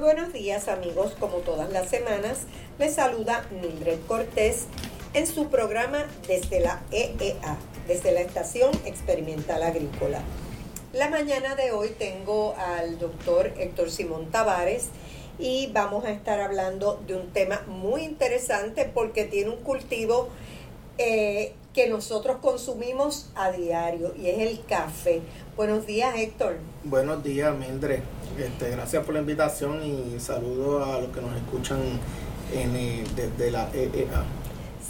buenos días amigos, como todas las semanas, les saluda Mildred Cortés en su programa desde la EEA, desde la Estación Experimental Agrícola. La mañana de hoy tengo al doctor Héctor Simón Tavares y vamos a estar hablando de un tema muy interesante porque tiene un cultivo eh, que nosotros consumimos a diario y es el café. Buenos días Héctor. Buenos días Mildred. Este, gracias por la invitación y saludo a los que nos escuchan en, desde la EEA.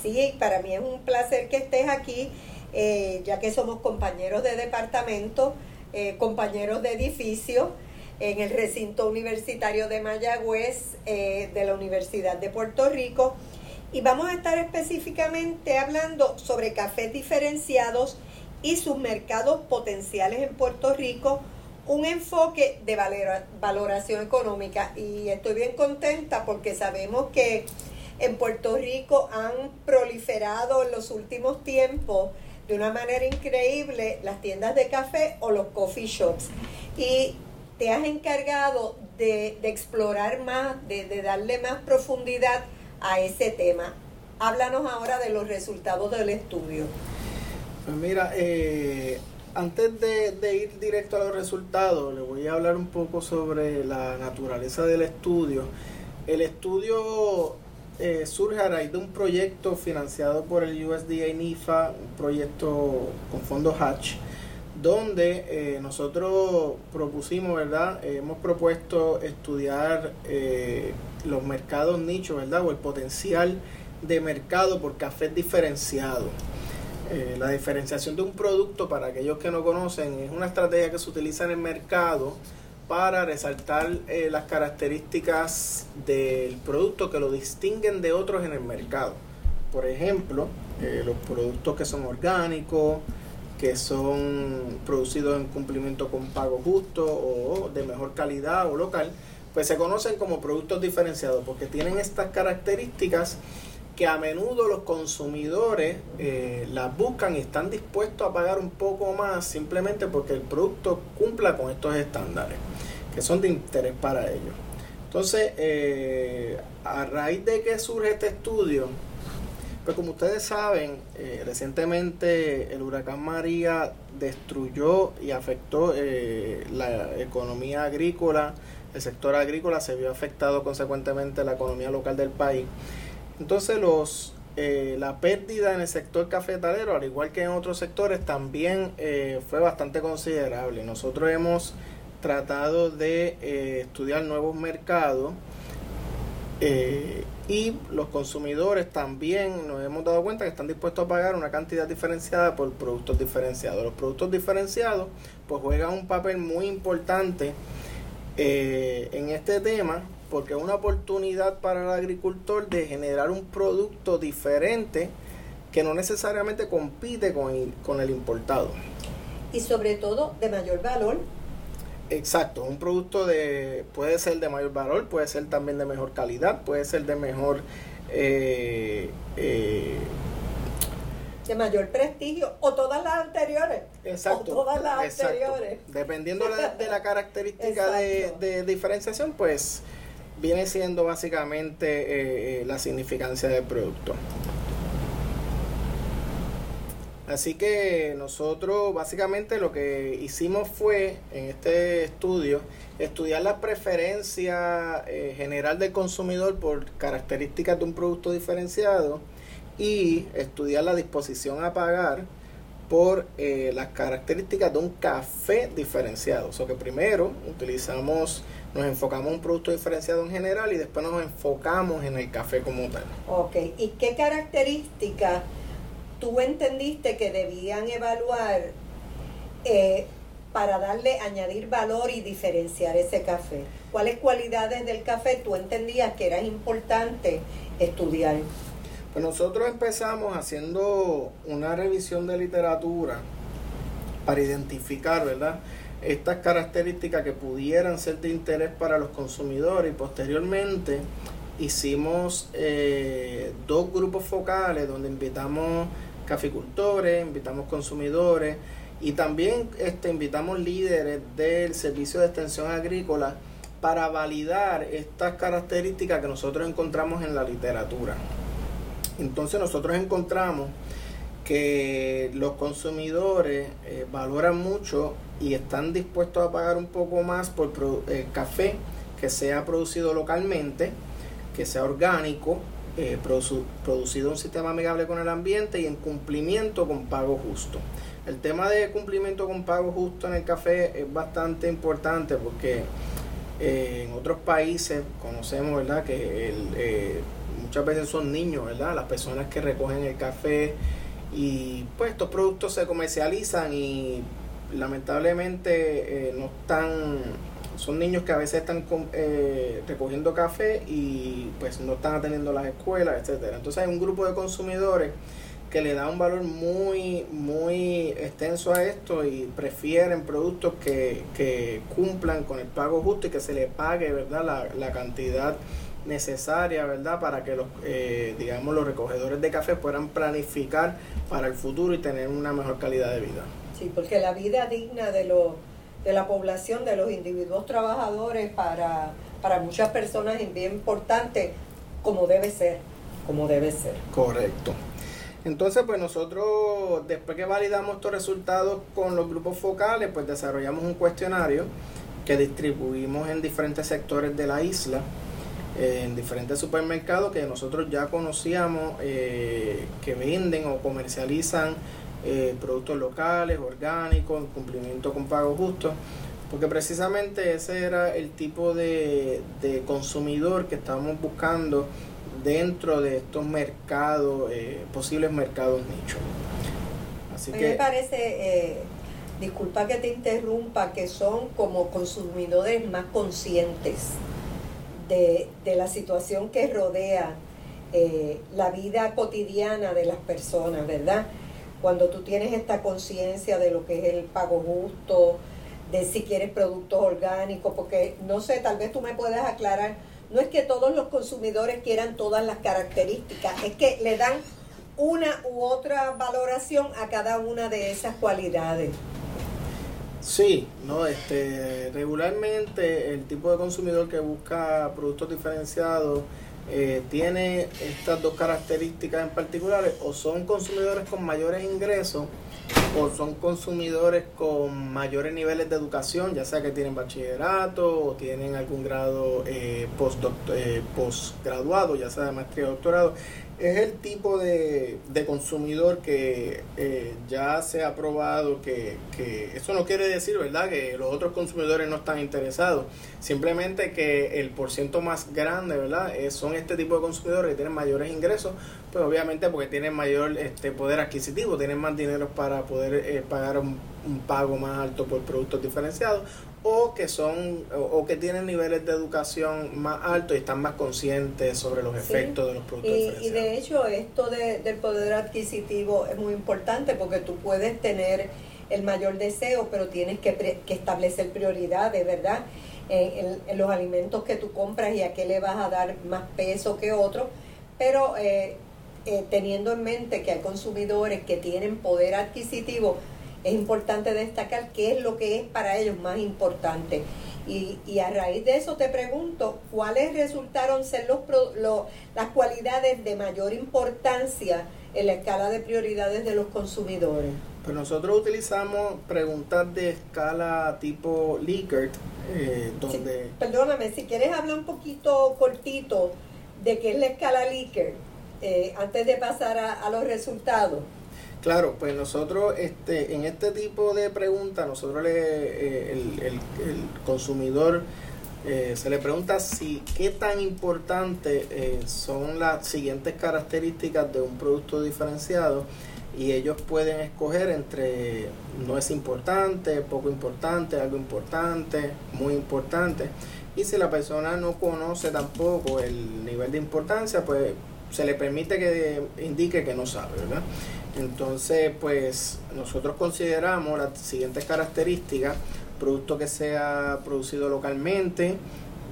Sí, para mí es un placer que estés aquí, eh, ya que somos compañeros de departamento, eh, compañeros de edificio en el recinto universitario de Mayagüez eh, de la Universidad de Puerto Rico. Y vamos a estar específicamente hablando sobre cafés diferenciados y sus mercados potenciales en Puerto Rico un enfoque de valoración económica y estoy bien contenta porque sabemos que en Puerto Rico han proliferado en los últimos tiempos de una manera increíble las tiendas de café o los coffee shops. Y te has encargado de, explorar más, de, darle más profundidad a ese tema. Háblanos ahora de los resultados del estudio. Pues mira, eh, antes de, ir directo a los resultados, le voy a hablar un poco sobre la naturaleza del estudio. El estudio eh, surge a raíz de un proyecto financiado por el USDA NIFA, un proyecto con fondos Hatch, donde eh, nosotros propusimos, ¿verdad? hemos propuesto estudiar eh, los mercados nichos, ¿verdad? O el potencial de mercado por cafés diferenciados. Eh, la diferenciación de un producto, para aquellos que no conocen, es una estrategia que se utiliza en el mercado para resaltar eh, las características del producto que lo distinguen de otros en el mercado. Por ejemplo, eh, los productos que son orgánicos, que son producidos en cumplimiento con pago justo o de mejor calidad o local, pues se conocen como productos diferenciados porque tienen estas características que a menudo los consumidores eh, las buscan y están dispuestos a pagar un poco más simplemente porque el producto cumpla con estos estándares son de interés para ellos. Entonces, eh, a raíz de que surge este estudio, pues como ustedes saben, eh, recientemente el huracán María destruyó y afectó la economía agrícola, el sector agrícola se vio afectado consecuentemente la economía local del país. Entonces los eh, la pérdida en el sector cafetalero, al igual que en otros sectores, también eh, fue bastante considerable. Nosotros hemos tratado de eh, estudiar nuevos mercados y los consumidores también nos hemos dado cuenta que están dispuestos a pagar una cantidad diferenciada por productos diferenciados. Los productos diferenciados pues juegan un papel muy importante en este tema porque es una oportunidad para el agricultor de generar un producto diferente que no necesariamente compite con el, con el importado. Y sobre todo de mayor valor. Exacto, un producto de puede ser de mayor valor, puede ser también de mejor calidad, puede ser de mejor eh, eh, de mayor prestigio o todas las anteriores. Exacto. O todas las anteriores. Dependiendo de, la característica de, de, diferenciación, pues viene siendo básicamente eh, eh, la significancia del producto. Así que nosotros básicamente lo que hicimos fue en este estudio estudiar la preferencia eh, general del consumidor por características de un producto diferenciado y estudiar la disposición a pagar por las características de un café diferenciado. O sea que primero utilizamos nos enfocamos en un producto diferenciado en general y después nos enfocamos en el café como tal. Ok, ¿y qué características tú entendiste que debían evaluar eh, para darle, añadir valor y diferenciar ese café? ¿Cuáles cualidades del café tú entendías que era importante estudiar? Pues nosotros empezamos haciendo una revisión de literatura para identificar, ¿verdad? estas características que pudieran ser de interés para los consumidores y posteriormente hicimos eh, dos grupos focales donde invitamos caficultores, invitamos consumidores y también este, invitamos líderes del servicio de extensión agrícola para validar estas características que nosotros encontramos en la literatura. Entonces nosotros encontramos que los consumidores eh, valoran mucho y están dispuestos a pagar un poco más por el café que sea producido localmente, que sea orgánico, eh, producido un sistema amigable con el ambiente y en cumplimiento con pago justo. El tema de cumplimiento con pago justo en el café es bastante importante porque eh, en otros países conocemos ¿verdad? que el, muchas veces son niños, ¿verdad? las personas que recogen el café y pues estos productos se comercializan y lamentablemente eh, no están, son niños que a veces están eh, recogiendo café y pues no están atendiendo las escuelas, etcétera. Entonces hay un grupo de consumidores que le da un valor muy, muy extenso a esto y prefieren productos que, cumplan con el pago justo y que se le pague, ¿verdad? La, la cantidad necesaria, ¿verdad? Para que los, eh, digamos, los recogedores de café puedan planificar para el futuro y tener una mejor calidad de vida. Sí, porque la vida digna de, los de la población, de los individuos trabajadores, para, para muchas personas es bien importante, como debe ser, como debe ser. Correcto. Entonces, pues nosotros, después que validamos estos resultados con los grupos focales, pues desarrollamos un cuestionario que distribuimos en diferentes sectores de la isla en diferentes supermercados que nosotros ya conocíamos eh, que venden o comercializan eh, productos locales, orgánicos, en cumplimiento con pago justo, porque precisamente ese era el tipo de, consumidor que estábamos buscando dentro de estos mercados, eh, posibles mercados nichos. Así que, me parece, disculpa que te interrumpa, que son como consumidores más conscientes de, la situación que rodea eh, la vida cotidiana de las personas, ¿verdad? Cuando tú tienes esta conciencia de lo que es el pago justo, de si quieres productos orgánicos, porque no sé, tal vez tú me puedas aclarar, no es que todos los consumidores quieran todas las características, es que le dan una u otra valoración a cada una de esas cualidades. Sí, no, este, regularmente el tipo de consumidor que busca productos diferenciados eh, tiene estas dos características en particulares, o son consumidores con mayores ingresos o son consumidores con mayores niveles de educación, ya sea que tienen bachillerato o tienen algún grado eh, eh postgraduado, ya sea de maestría o doctorado es el tipo de, consumidor que eh, ya se ha probado que, eso no quiere decir, ¿verdad?, que los otros consumidores no están interesados. Simplemente que el porciento más grande, ¿verdad?, son este tipo de consumidores que tienen mayores ingresos, pues obviamente porque tienen mayor este poder adquisitivo, tienen más dinero para poder eh, pagar un, un pago más alto por productos diferenciados o que son o, que tienen niveles de educación más altos y están más conscientes sobre los efectos de los productos y, y de hecho esto del poder adquisitivo es muy importante porque tú puedes tener el mayor deseo pero tienes que, que establecer prioridades verdad en, los alimentos que tú compras y a qué le vas a dar más peso que otro. Pero eh, eh, teniendo en mente que hay consumidores que tienen poder adquisitivo es importante destacar qué es lo que es para ellos más importante. Y, y a raíz de eso te pregunto, ¿cuáles resultaron ser los, las cualidades de mayor importancia en la escala de prioridades de los consumidores? Pues nosotros utilizamos preguntas de escala tipo Likert, eh, donde... perdóname, si quieres hablar un poquito cortito de qué es la escala Likert, eh, antes de pasar a los resultados. Claro, pues nosotros este, en este tipo de preguntas, nosotros le, eh, el, consumidor eh, se le pregunta si qué tan importante eh, son las siguientes características de un producto diferenciado y ellos pueden escoger entre no es importante, poco importante, algo importante, muy importante. Y si la persona no conoce tampoco el nivel de importancia, pues se le permite que indique que no sabe, ¿verdad? Entonces, pues nosotros consideramos las siguientes características producto que sea producido localmente,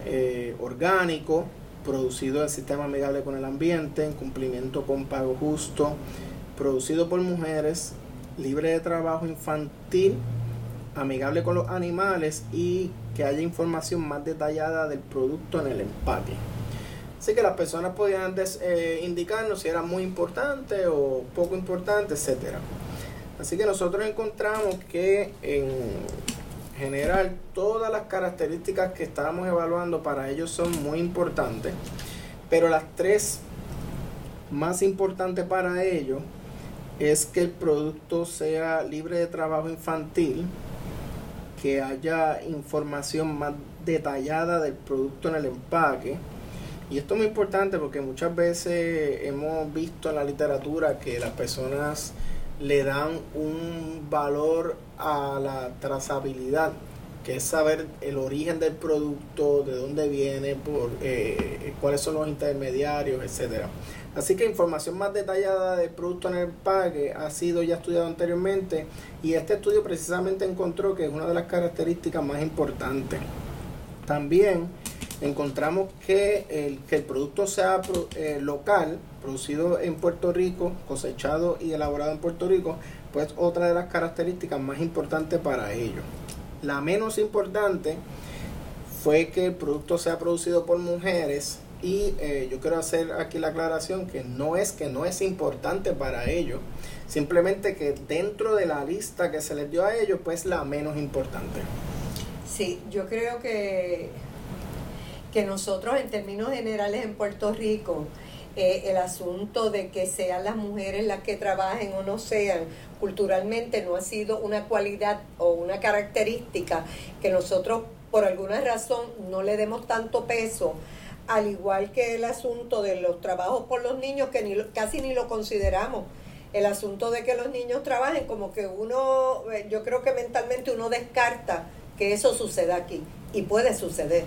eh, orgánico, producido en sistema amigable con el ambiente, en cumplimiento con pago justo, producido por mujeres, libre de trabajo infantil, amigable con los animales y que haya información más detallada del producto en el empaque. Así que las personas podían eh, indicarnos si era muy importante o poco importante, etcétera. Así que nosotros encontramos que en general todas las características que estábamos evaluando para ellos son muy importantes, pero las tres más importantes para ellos es que el producto sea libre de trabajo infantil, que haya información más detallada del producto en el empaque. Y esto es muy importante porque muchas veces hemos visto en la literatura que las personas le dan un valor a la trazabilidad, que es saber el origen del producto, de dónde viene, por, eh, cuáles son los intermediarios, etcétera. Así que información más detallada del producto en el empaque ha sido ya estudiado anteriormente y este estudio precisamente encontró que es una de las características más importantes. También encontramos que el, que el producto sea eh, local, producido en Puerto Rico, cosechado y elaborado en Puerto Rico, pues otra de las características más importantes para ello. La menos importante fue que el producto sea producido por mujeres y eh, yo quiero hacer aquí la aclaración que no es que no es importante para ellos, simplemente que dentro de la lista que se les dio a ellos, pues la menos importante. Sí, yo creo que que nosotros en términos generales en Puerto Rico, eh, el asunto de que sean las mujeres las que trabajen o no sean, culturalmente no ha sido una cualidad o una característica que nosotros por alguna razón no le demos tanto peso, al igual que el asunto de los trabajos por los niños, que ni, casi ni lo consideramos. El asunto de que los niños trabajen, como que uno, eh, yo creo que mentalmente uno descarta que eso suceda aquí, y puede suceder.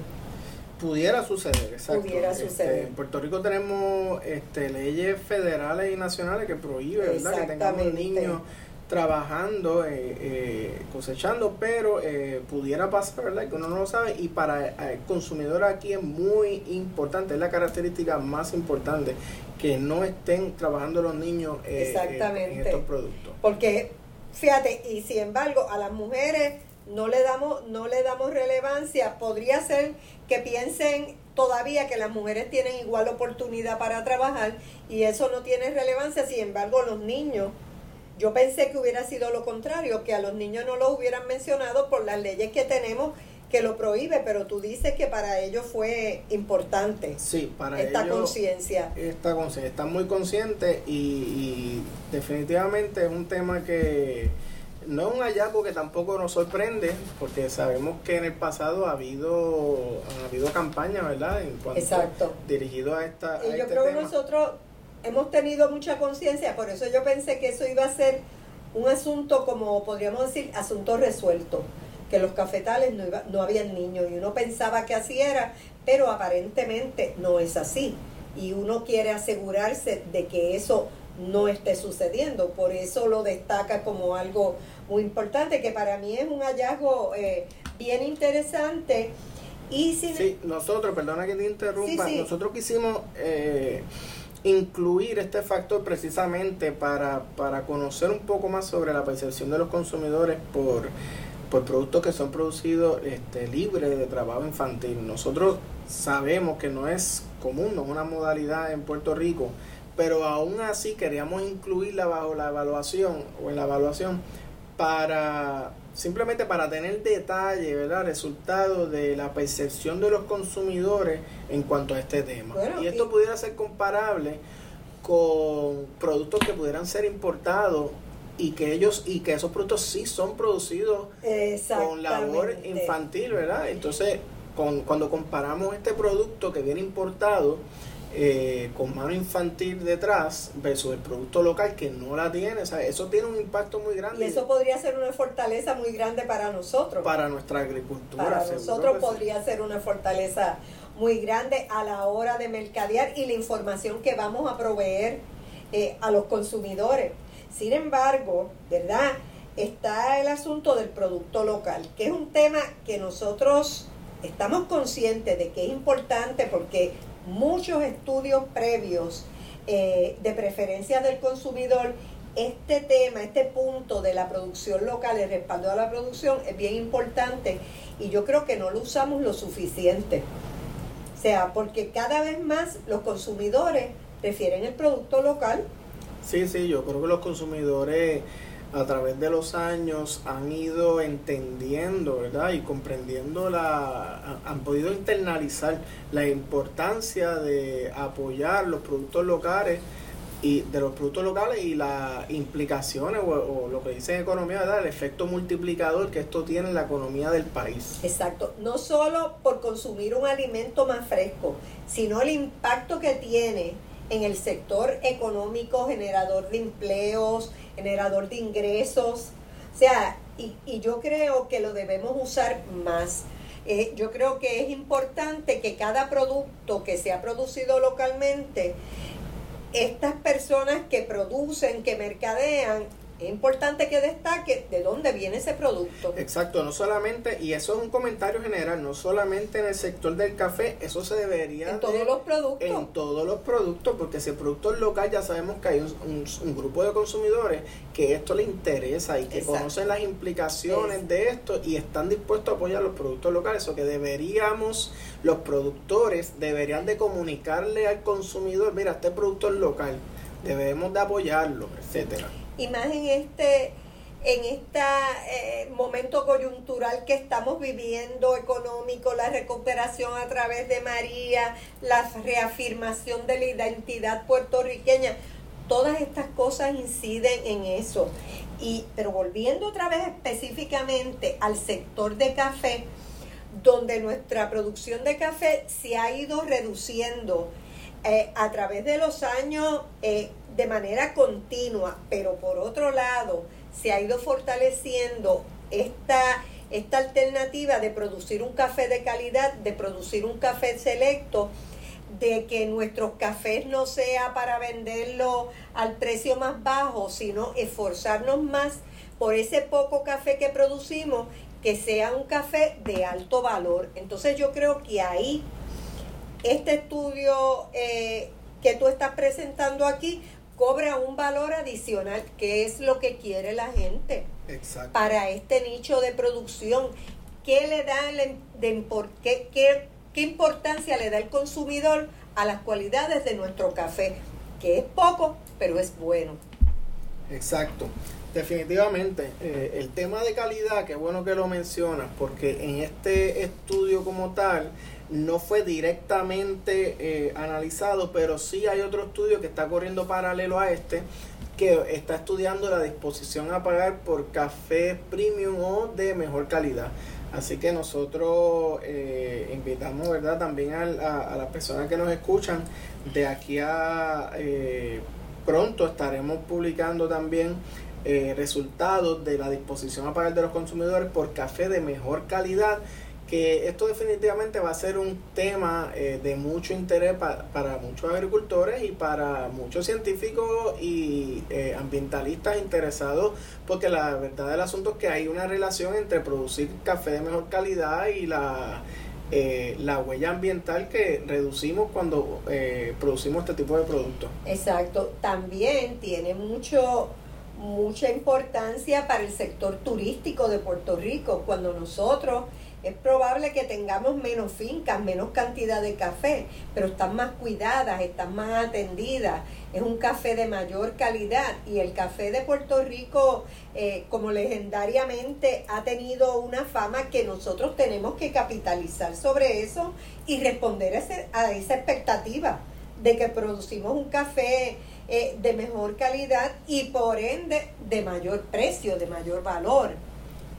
Pudiera suceder, exacto. Pudiera este, suceder. en Puerto Rico tenemos este, leyes federales y nacionales que prohíben ¿verdad? que tengamos niños trabajando, eh, eh, cosechando, pero eh, pudiera pasar, ¿verdad? Que uno no lo sabe y para el consumidor aquí es muy importante, es la característica más importante, que no estén trabajando los niños Exactamente. en estos productos. Porque, fíjate, y sin embargo, a las mujeres no le damos, no le damos relevancia, podría ser que piensen todavía que las mujeres tienen igual oportunidad para trabajar y eso no tiene relevancia, sin embargo los niños, yo pensé que hubiera sido lo contrario, que a los niños no los hubieran mencionado por las leyes que tenemos que lo prohíbe, pero tú dices que para ellos fue importante sí, para esta conciencia. Esta conciencia, están muy conscientes y, y definitivamente es un tema que no es un hallazgo que tampoco nos sorprende, porque sabemos que en el pasado ha habido, ha habido campañas, ¿verdad? En cuanto Exacto. dirigido a esta. Y yo este creo que nosotros hemos tenido mucha conciencia, por eso yo pensé que eso iba a ser un asunto como podríamos decir, asunto resuelto, que los cafetales no, iba, no habían niños y uno pensaba que así era, pero aparentemente no es así. Y uno quiere asegurarse de que eso no esté sucediendo. Por eso lo destaca como algo muy importante, que para mí es un hallazgo eh, bien interesante. Y sin Sí, nosotros, perdona que te interrumpa, Sí, sí. nosotros quisimos eh, incluir este factor precisamente para, para conocer un poco más sobre la percepción de los consumidores por, por productos que son producidos este, libres de trabajo infantil. Nosotros sabemos que no es común, no es una modalidad en Puerto Rico, pero aún así queríamos incluirla bajo la evaluación o en la evaluación para simplemente para tener detalle, ¿verdad? Resultado de la percepción de los consumidores en cuanto a este tema. Bueno, y esto y- pudiera ser comparable con productos que pudieran ser importados y que ellos y que esos productos sí son producidos con labor infantil, ¿verdad? Entonces, con, cuando comparamos este producto que viene importado eh, con mano infantil detrás versus el producto local que no la tiene, o sea, eso tiene un impacto muy Y grande eso podría ser una fortaleza muy grande para nosotros. para nuestra agricultura. Para nosotros sí. podría ser una fortaleza muy grande a la hora de mercadear y la información que vamos a proveer eh, a los consumidores. Sin embargo, ¿verdad? está el asunto del producto local, que es un tema que nosotros estamos conscientes de que es importante porque muchos estudios previos eh, de preferencia del consumidor, este tema, este punto de la producción local, el respaldo a la producción es bien importante y yo creo que no lo usamos lo suficiente. O sea, porque cada vez más los consumidores prefieren el producto local. Sí, sí, yo creo que los consumidores a través de los años han ido entendiendo, ¿verdad? Y comprendiendo la, han podido internalizar la importancia de apoyar los productos locales y de los productos locales y las implicaciones o, lo que dice en economía, ¿verdad? El efecto multiplicador que esto tiene en la economía del país. Exacto, no solo por consumir un alimento más fresco, sino el impacto que tiene en el sector económico, generador de empleos, generador de ingresos. O sea, y, yo creo que lo debemos usar más. Eh, yo creo que es importante que cada producto que se ha producido localmente, estas personas que producen, que mercadean, es importante que destaque de dónde viene ese producto. Exacto, no solamente, y eso es un comentario general, no solamente en el sector del café, eso se debería... En todos los productos. En todos los productos, porque si el producto es local ya sabemos que hay un, grupo de consumidores que esto le interesa y que conocen las implicaciones de esto y están dispuestos a apoyar los productos locales, o que deberíamos, los productores deberían de comunicarle al consumidor, mira, este producto es local, debemos de apoyarlo, etcétera y más en este en este momento coyuntural que estamos viviendo económico, la recuperación a través de María, la reafirmación de la identidad puertorriqueña, todas estas cosas inciden en eso. Y, pero volviendo otra vez específicamente al sector de café, donde nuestra producción de café se ha ido reduciendo eh, a través de los años eh, de manera continua, pero por otro lado se ha ido fortaleciendo esta, esta alternativa de producir un café de calidad, de producir un café selecto, de que nuestros cafés no sea para venderlo al precio más bajo, sino esforzarnos más por ese poco café que producimos, que sea un café de alto valor. Entonces yo creo que ahí este estudio eh, que tú estás presentando aquí cobra un valor adicional, que es lo que quiere la gente para este nicho de producción. ¿Qué le da de, qué, qué, qué importancia le da el consumidor a las cualidades de nuestro café? Que es poco, pero es bueno. Exacto. Definitivamente, eh, el tema de calidad, qué bueno que lo mencionas, porque en este estudio como tal, no fue directamente eh, analizado, pero sí hay otro estudio que está corriendo paralelo a este, que está estudiando la disposición a pagar por café premium o de mejor calidad. Así que nosotros eh, invitamos, ¿verdad? También a, las personas que nos escuchan, de aquí a eh, pronto estaremos publicando también resultados de la disposición a pagar de los consumidores por café de mejor calidad que esto definitivamente va a ser un tema eh, de mucho interés para muchos agricultores y para muchos científicos y eh, ambientalistas interesados, porque la verdad del asunto es que hay una relación entre producir café de mejor calidad y la, eh, la huella ambiental que reducimos cuando producimos este tipo de productos. Exacto, también tiene mucho mucha importancia para el sector turístico de Puerto Rico, cuando nosotros es probable que tengamos menos fincas, menos cantidad de café, pero están más cuidadas, están más atendidas. Es un café de mayor calidad y el café de Puerto Rico, eh, como legendariamente, ha tenido una fama que nosotros tenemos que capitalizar sobre eso y responder a, esa expectativa de que producimos un café eh, de mejor calidad y por ende de mayor precio, de mayor valor.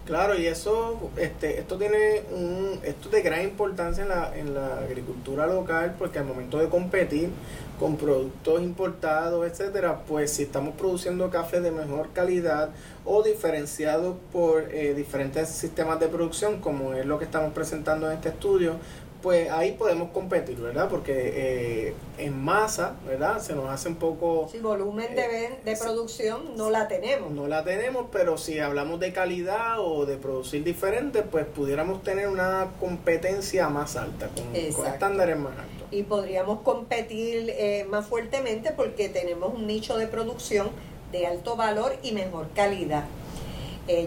Claro, y eso, este, esto tiene un, esto de gran importancia en la, en la agricultura local, porque al momento de competir con productos importados, etcétera, pues si estamos produciendo café de mejor calidad o diferenciado por eh, diferentes sistemas de producción, como es lo que estamos presentando en este estudio, pues ahí podemos competir, ¿verdad? Porque eh, en masa, ¿verdad? Se nos hace un poco... Sí, volumen de, eh, de producción no la tenemos. No la tenemos, pero si hablamos de calidad o de producir diferente, pues pudiéramos tener una competencia más alta, con, estándares más altos. Y podríamos competir eh, más fuertemente porque tenemos un nicho de producción de alto valor y mejor calidad.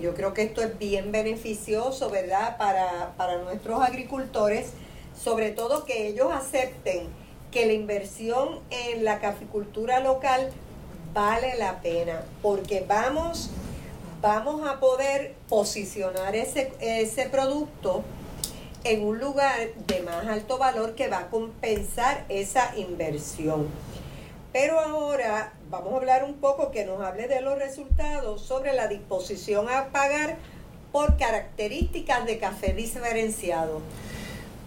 yo creo que esto es bien beneficioso, ¿verdad?, para, para nuestros agricultores sobre todo que ellos acepten que la inversión en la caficultura local vale la pena, porque vamos, vamos a poder posicionar ese, ese producto en un lugar de más alto valor que va a compensar esa inversión. Pero ahora vamos a hablar un poco que nos hable de los resultados sobre la disposición a pagar por características de café diferenciado.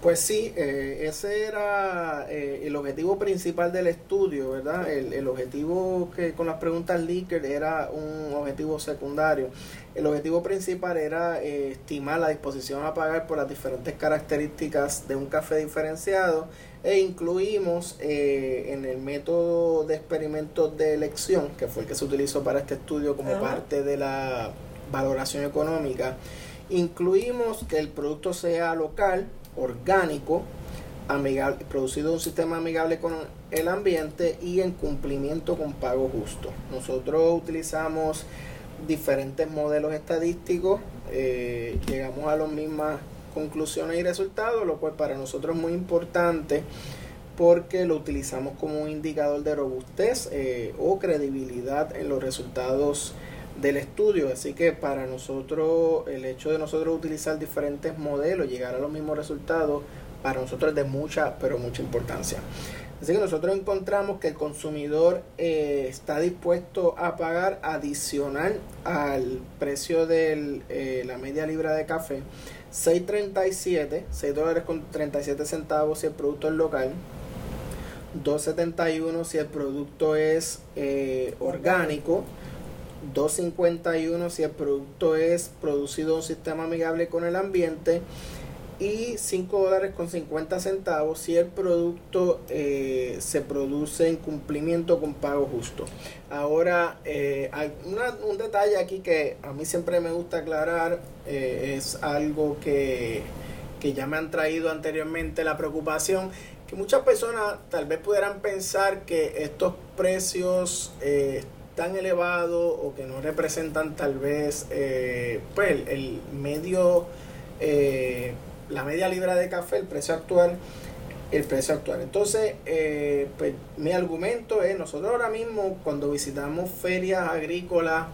Pues sí, eh, ese era eh, el objetivo principal del estudio, ¿verdad? El, objetivo que con las preguntas Likert era un objetivo secundario. El objetivo principal era eh, estimar la disposición a pagar por las diferentes características de un café diferenciado e incluimos en el método de experimentos de elección, que fue el que se utilizó para este estudio como parte de la valoración económica, incluimos que el producto sea local, orgánico, amigable, producido un sistema amigable con el ambiente y en cumplimiento con pago justo. Nosotros utilizamos diferentes modelos estadísticos, eh, llegamos a las mismas conclusiones y resultados, lo cual para nosotros es muy importante porque lo utilizamos como un indicador de robustez eh, o credibilidad en los resultados del estudio. Así que para nosotros, el hecho de nosotros utilizar diferentes modelos, llegar a los mismos resultados, para nosotros es de mucha, pero mucha importancia. Así que nosotros encontramos que el consumidor eh, está dispuesto a pagar adicional al precio de eh, la media libra de café 6.37, 6 dólares con 37 centavos si el producto es local, 2.71 si el producto es eh, orgánico 2.51 si el producto es producido en un sistema amigable con el ambiente y 5 dólares con 50 centavos si el producto eh, se produce en cumplimiento con pago justo. Ahora, eh, un detalle aquí que a mí siempre me gusta aclarar eh, es algo que, que ya me han traído anteriormente la preocupación que muchas personas tal vez pudieran pensar que estos precios tan elevado o que no representan tal vez eh, pues el, medio eh, la media libra de café el precio actual el precio actual entonces eh, pues mi argumento es nosotros ahora mismo cuando visitamos ferias agrícolas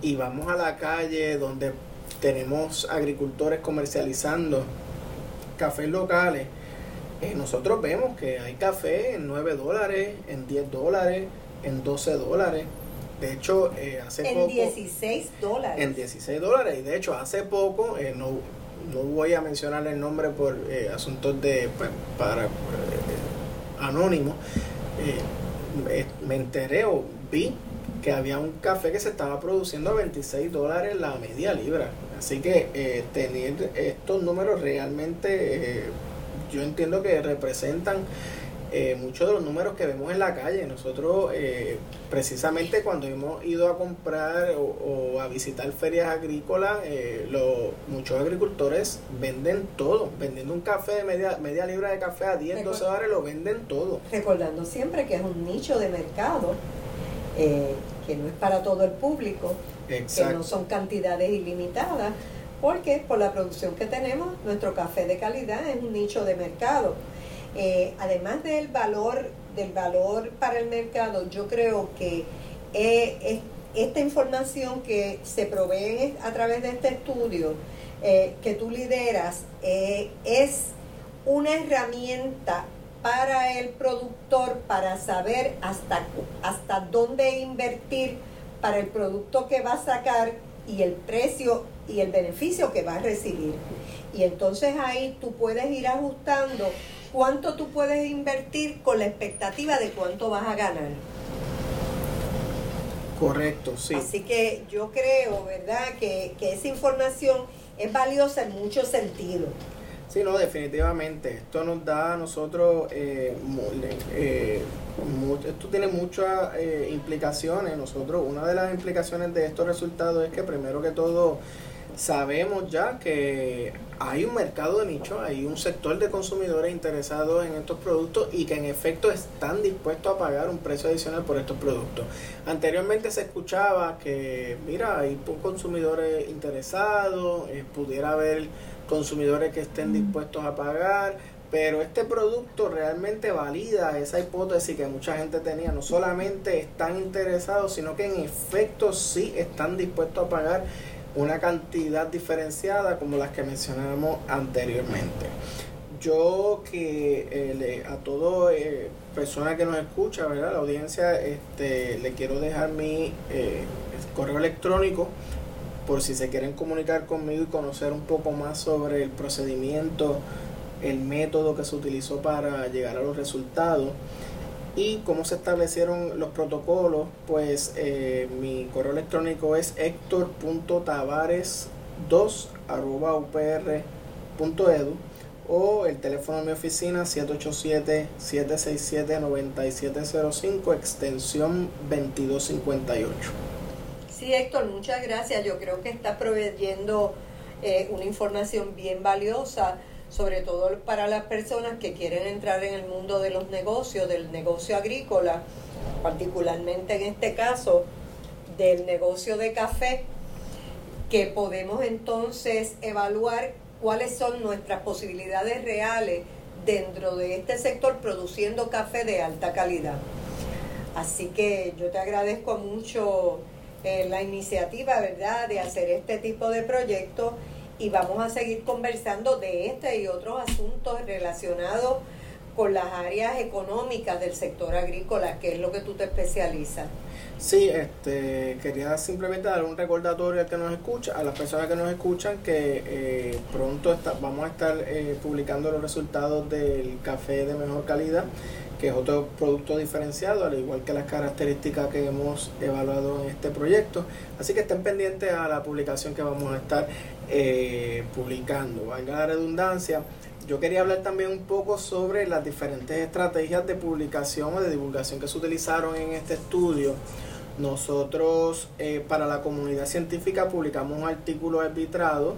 y vamos a la calle donde tenemos agricultores comercializando cafés locales nosotros vemos que hay café en 9 dólares, en 10 dólares, en 12 dólares. De hecho, eh, hace poco... En 16 dólares. En 16 dólares. Y de hecho, hace poco, eh, no, no voy a mencionar el nombre por eh, asuntos de... Pues, para anónimo. me enteré o vi que había un café que se estaba produciendo a 26 dólares la media libra. Así que tener estos números realmente yo entiendo que representan eh, muchos de los números que vemos en la calle. Nosotros, eh, precisamente cuando hemos ido a comprar o, a visitar ferias agrícolas, eh, muchos agricultores venden todo. Vendiendo un café de media, media libra de café a 10, 12 dólares, lo venden todo. Recordando siempre que es un nicho de mercado. Que no es para todo el público, que no son cantidades ilimitadas, porque por la producción que tenemos, nuestro café de calidad es un nicho de mercado. Eh, además del valor, del valor para el mercado, yo creo que eh, esta información que se provee a través de este estudio eh, que tú lideras es una herramienta para el productor para saber hasta, hasta dónde invertir para el producto que va a sacar y el precio y el beneficio que va a recibir. Y entonces ahí tú puedes ir ajustando cuánto tú puedes invertir con la expectativa de cuánto vas a ganar. Correcto, sí. Así que yo creo, ¿verdad?, que, esa información es valiosa en muchos sentidos. Sí, no, definitivamente. Esto nos da a nosotros, eh, eh, esto tiene muchas eh, implicaciones. Nosotros, una de las implicaciones de estos resultados es que primero que todo sabemos ya que hay un mercado de nicho, hay un sector de consumidores interesados en estos productos y que en efecto están dispuestos a pagar un precio adicional por estos productos. Anteriormente se escuchaba que, mira, hay consumidores interesados, pudiera haber consumidores que estén dispuestos a pagar, pero este producto realmente valida esa hipótesis que mucha gente tenía. No solamente están interesados, sino que en efecto sí están dispuestos a pagar una cantidad diferenciada como las que mencionamos anteriormente. Yo que eh, a toda eh, persona que nos escucha, ¿verdad? la audiencia, este, le quiero dejar mi eh, correo electrónico por si se quieren comunicar conmigo y conocer un poco más sobre el procedimiento, el método que se utilizó para llegar a los resultados y cómo se establecieron los protocolos, pues eh, mi correo electrónico es hector.tavares2.upr.edu o el teléfono de mi oficina 787-767-9705 extensión 2258. Sí, Héctor, muchas gracias. Yo creo que está proveyendo eh, una información bien valiosa, sobre todo para las personas que quieren entrar en el mundo de los negocios, del negocio agrícola, particularmente en este caso del negocio de café, que podemos entonces evaluar cuáles son nuestras posibilidades reales dentro de este sector produciendo café de alta calidad. Así que yo te agradezco mucho eh, la iniciativa, ¿verdad?, de hacer este tipo de proyectos y vamos a seguir conversando de este y otros asuntos relacionados con las áreas económicas del sector agrícola, que es lo que tú te especializas. Sí, este, quería simplemente dar un recordatorio al que nos escucha, a las personas que nos escuchan, que eh, pronto vamos a estar eh, publicando los resultados del café de mejor calidad que es otro producto diferenciado, al igual que las características que hemos evaluado en este proyecto. Así que estén pendientes a la publicación que vamos a estar eh, publicando. Valga la redundancia, yo quería hablar también un poco sobre las diferentes estrategias de publicación o de divulgación que se utilizaron en este estudio. Nosotros eh, para la comunidad científica publicamos un artículo arbitrado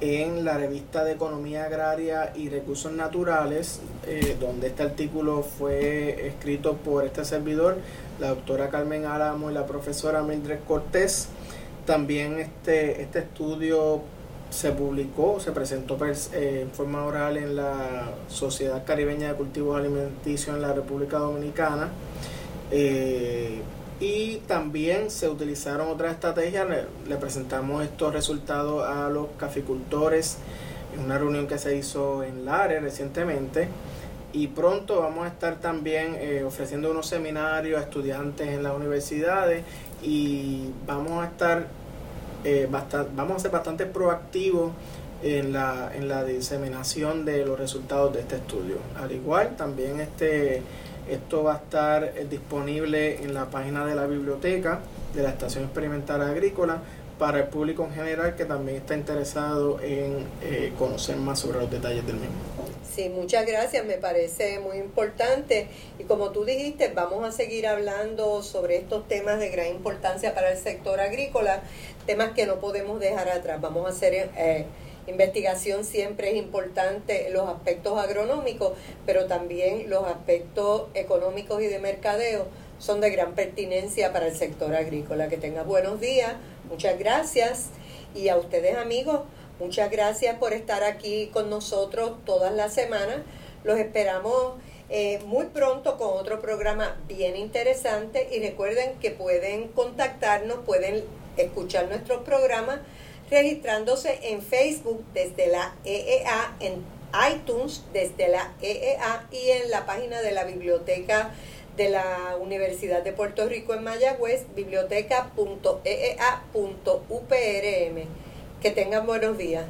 en la revista de Economía Agraria y Recursos Naturales, eh, donde este artículo fue escrito por este servidor, la doctora Carmen Álamo y la profesora Mildred Cortés. También este, este estudio se publicó, se presentó eh, en forma oral en la Sociedad Caribeña de Cultivos Alimenticios en la República Dominicana. Eh, y también se utilizaron otras estrategias. Le, presentamos estos resultados a los caficultores en una reunión que se hizo en Lares recientemente. Y pronto vamos a estar también eh, ofreciendo unos seminarios a estudiantes en las universidades y vamos a estar eh, vamos a ser bastante proactivos en la, en la diseminación de los resultados de este estudio. Al igual, también este esto va a estar eh, disponible en la página de la biblioteca de la Estación Experimental Agrícola para el público en general que también está interesado en eh, conocer más sobre los detalles del mismo. Sí, muchas gracias, me parece muy importante y como tú dijiste, vamos a seguir hablando sobre estos temas de gran importancia para el sector agrícola, temas que no podemos dejar atrás. Vamos a hacer... Eh, investigación siempre es importante los aspectos agronómicos, pero también los aspectos económicos y de mercadeo son de gran pertinencia para el sector agrícola. Que tenga buenos días, muchas gracias. Y a ustedes amigos, muchas gracias por estar aquí con nosotros todas las semanas. Los esperamos eh, muy pronto con otro programa bien interesante y recuerden que pueden contactarnos, pueden escuchar nuestros programas registrándose en Facebook desde la EEA, en iTunes desde la EEA y en la página de la biblioteca de la Universidad de Puerto Rico en Mayagüez, biblioteca.eea.uprm. Que tengan buenos días.